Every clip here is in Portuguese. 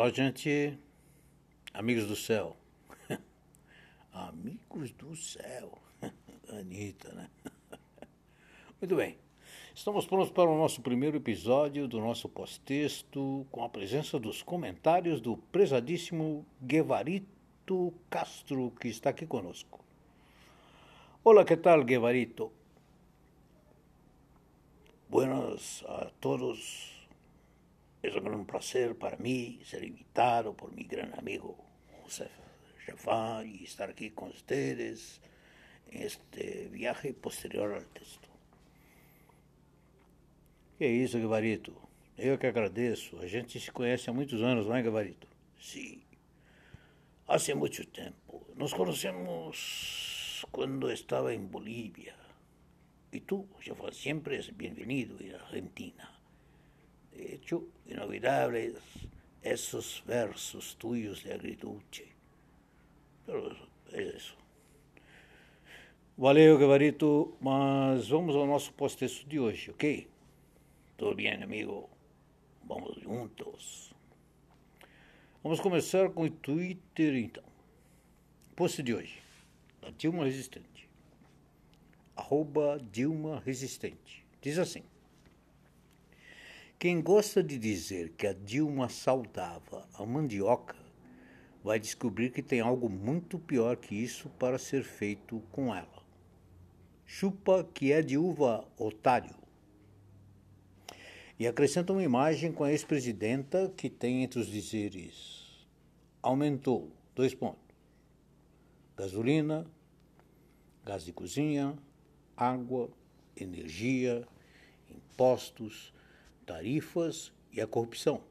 Olá, gente, amigos do céu. amigos do céu. Anitta, né? Muito bem. Estamos prontos para o nosso primeiro episódio do nosso pós-texto, com a presença dos comentários do prezadíssimo Guevarito Castro, que está aqui conosco. Olá, que tal, Guevarito? Buenas a todos. Es un gran placer para mí ser invitado por mi gran amigo José Jafar y estar aquí con ustedes en este viaje posterior al texto. Que isso, Gabarito? Eu que agradeço. A gente se conhece há muitos anos, não é, Gabarito? Sim. Há muito tempo. Nos conhecemos quando estava em Bolívia. E tu, Jafar, sempre és bem-vindo em Argentina. Hecho, inolvidables esos versos tuyos de agriduce. Pero é isso. Valeu, Gabarito, mas vamos ao nosso pós-texto de hoje, ok? Tudo bem, amigo? Vamos juntos. Vamos começar com o Twitter, então. Post de hoje, da Dilma Resistente. Arroba Dilma Resistente. Diz assim. Quem gosta de dizer que a Dilma saudava a mandioca vai descobrir que tem algo muito pior que isso para ser feito com ela. Chupa que é de uva, otário. E acrescenta uma imagem com a ex-presidenta que tem entre os dizeres: aumentou, dois pontos. Gasolina, gás de cozinha, água, energia, impostos, tarifas e a corrupção.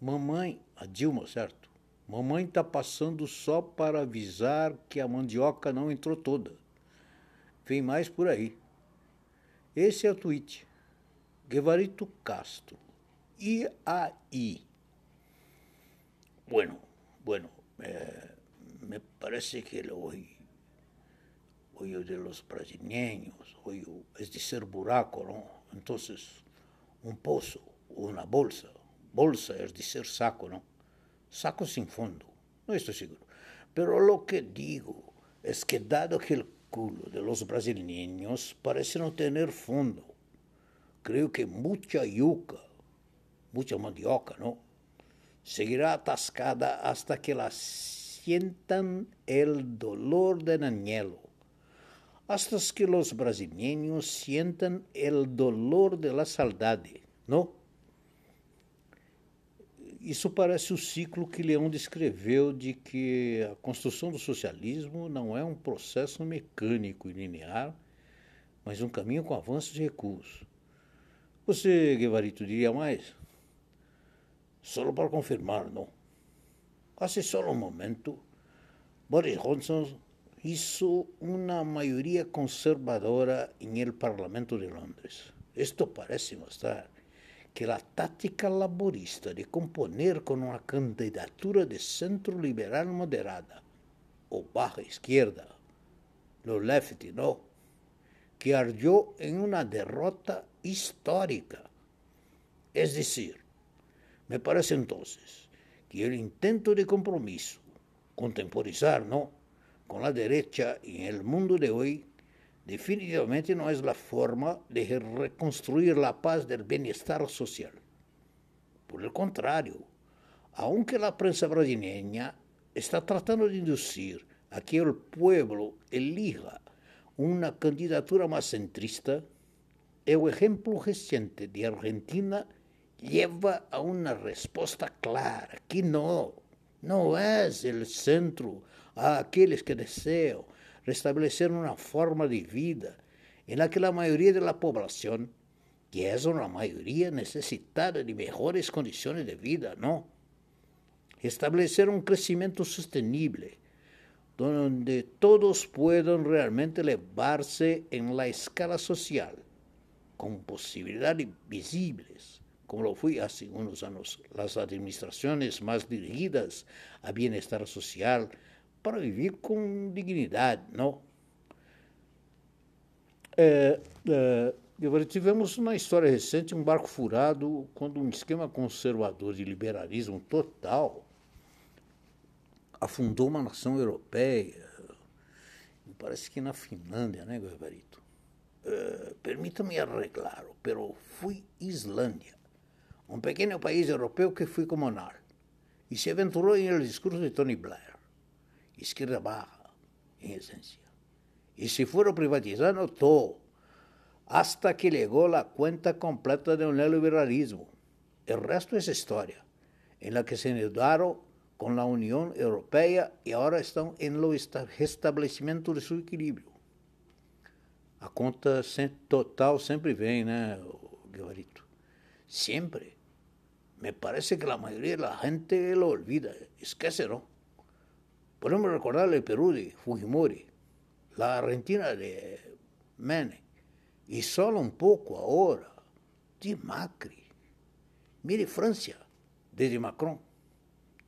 Mamãe, a Dilma, certo? Mamãe está passando só para avisar que a mandioca não entrou toda. Vem mais por aí. Esse é o tweet. Guevarito Castro. E aí? Bueno, bueno, eh, me parece que el hoy, hoy de los brasileños, hoy es de ser buraco, ¿no? Entonces, un pozo, una bolsa, bolsa es de ser saco, ¿no? Saco sin fondo, no estoy seguro. Pero lo que digo es que dado que el culo de los brasileños parece no tener fondo, creo que mucha yuca, mucha mandioca, ¿no? Seguirá atascada hasta que la sientan el dolor del añelo, hasta que los brasileños sientan el dolor de la saudade, ¿no? Isso parece o ciclo que Leão descreveu de que a construção do socialismo não é um processo mecânico e linear, mas um caminho com avanços e recuos. Você, Guevarito, diria mais? Solo para confirmar, não. Há só um momento, Boris Johnson hizo uma maioria conservadora em el Parlamento de Londres. Isto parece mostrar que a tática laborista de componer com uma candidatura de centro liberal moderada, ou baja izquierda, lo lefty, no, que ardió en una derrota histórica. Es decir, me parece entonces que el intento de compromiso, contemporizar, ¿no?, con la derecha en el mundo de hoy, definitivamente no es la forma de reconstruir la paz del bienestar social. Por el contrario, aunque la prensa brasileña está tratando de inducir a que el pueblo elija una candidatura más centrista, el ejemplo reciente de Argentina lleva a una respuesta clara, que no, no es el centro a aquellos que desean restablecer una forma de vida en la que la mayoría de la población, que es una mayoría necesitada de mejores condiciones de vida, no. Establecer un crecimiento sostenible, donde todos puedan realmente elevarse en la escala social, con posibilidades visibles, como lo fue hace unos años las administraciones más dirigidas a bienestar social, para vivir com dignidade, não? É, é, tivemos na história recente um barco furado quando um esquema conservador de liberalismo total afundou uma nação europeia. Parece que na Finlândia, né, Gavarito? Uh, Permita-me arreglar, pero fui Islândia, um pequeno país europeu que fui comunal e se aventurou em el discurso de Tony Blair, esquerda baja, em essência. E se foram privatizando todo hasta que llegó la cuenta completa del neoliberalismo. El resto es historia, en la que se endeudaron con la Unión Europea y ahora están en el restablecimiento de su equilibrio. A conta total sempre vem, né, Guevarito? Sempre. Me parece que la mayoría de la gente lo olvida, esquece, ¿no? Podemos recordar el Perú de Fujimori, la Argentina de Menem, e solo um pouco agora de Macri. Mire Francia, desde Macron.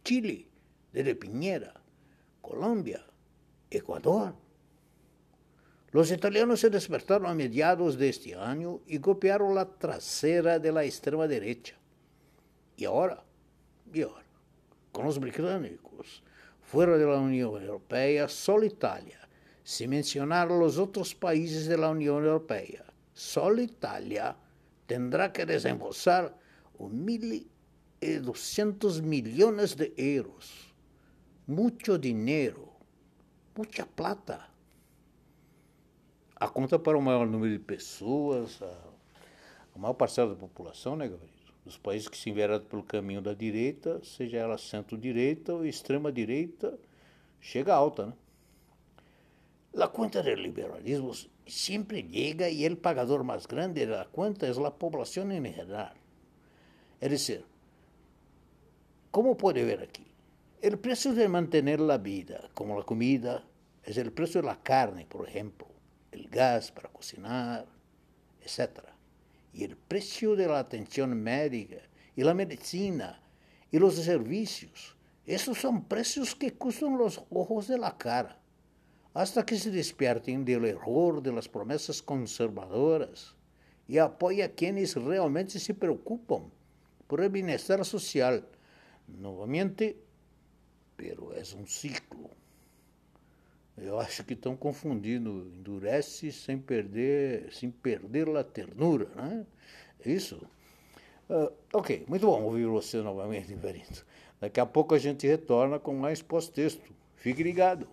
Chile, desde Piñera. Colombia, Ecuador. Los italianos se despertaron a mediados de este año y copiaron la trasera de la extrema derecha. Y ahora, y ahora, con los británicos, fuera de la Unión Europea, solo Italia, sin mencionar los otros países de la Unión Europea, solo Italia tendrá que desembolsar 1.200 millones de euros. Muito dinheiro, muita plata. A conta para o maior número de pessoas, a, a maior parcela da população, né, Gabriel? Dos países que se enveredam pelo caminho da direita, seja ela centro-direita ou extrema-direita, chega alta, né? La cuenta del liberalismo siempre llega y el pagador más grande de la cuenta es la población en general. Es decir, ¿cómo puede ver aquí? El precio de mantener la vida, como la comida, el precio de la carne, por ejemplo, el gas para cocinar, etc. Y el precio de la atención médica y la medicina y los servicios, esos son precios que costan los ojos de la cara hasta que se despiertem do erro de las promessas conservadoras e apoie a quienes realmente se preocupam por el bienestar social. Novamente, pero é um ciclo. Eu acho que estão confundindo endurece sem perder, sem perder a ternura, né? Isso? Uh, ok, muito bom ouvir você novamente, Verito. Daqui a pouco a gente retorna com mais pós-texto. Fique ligado.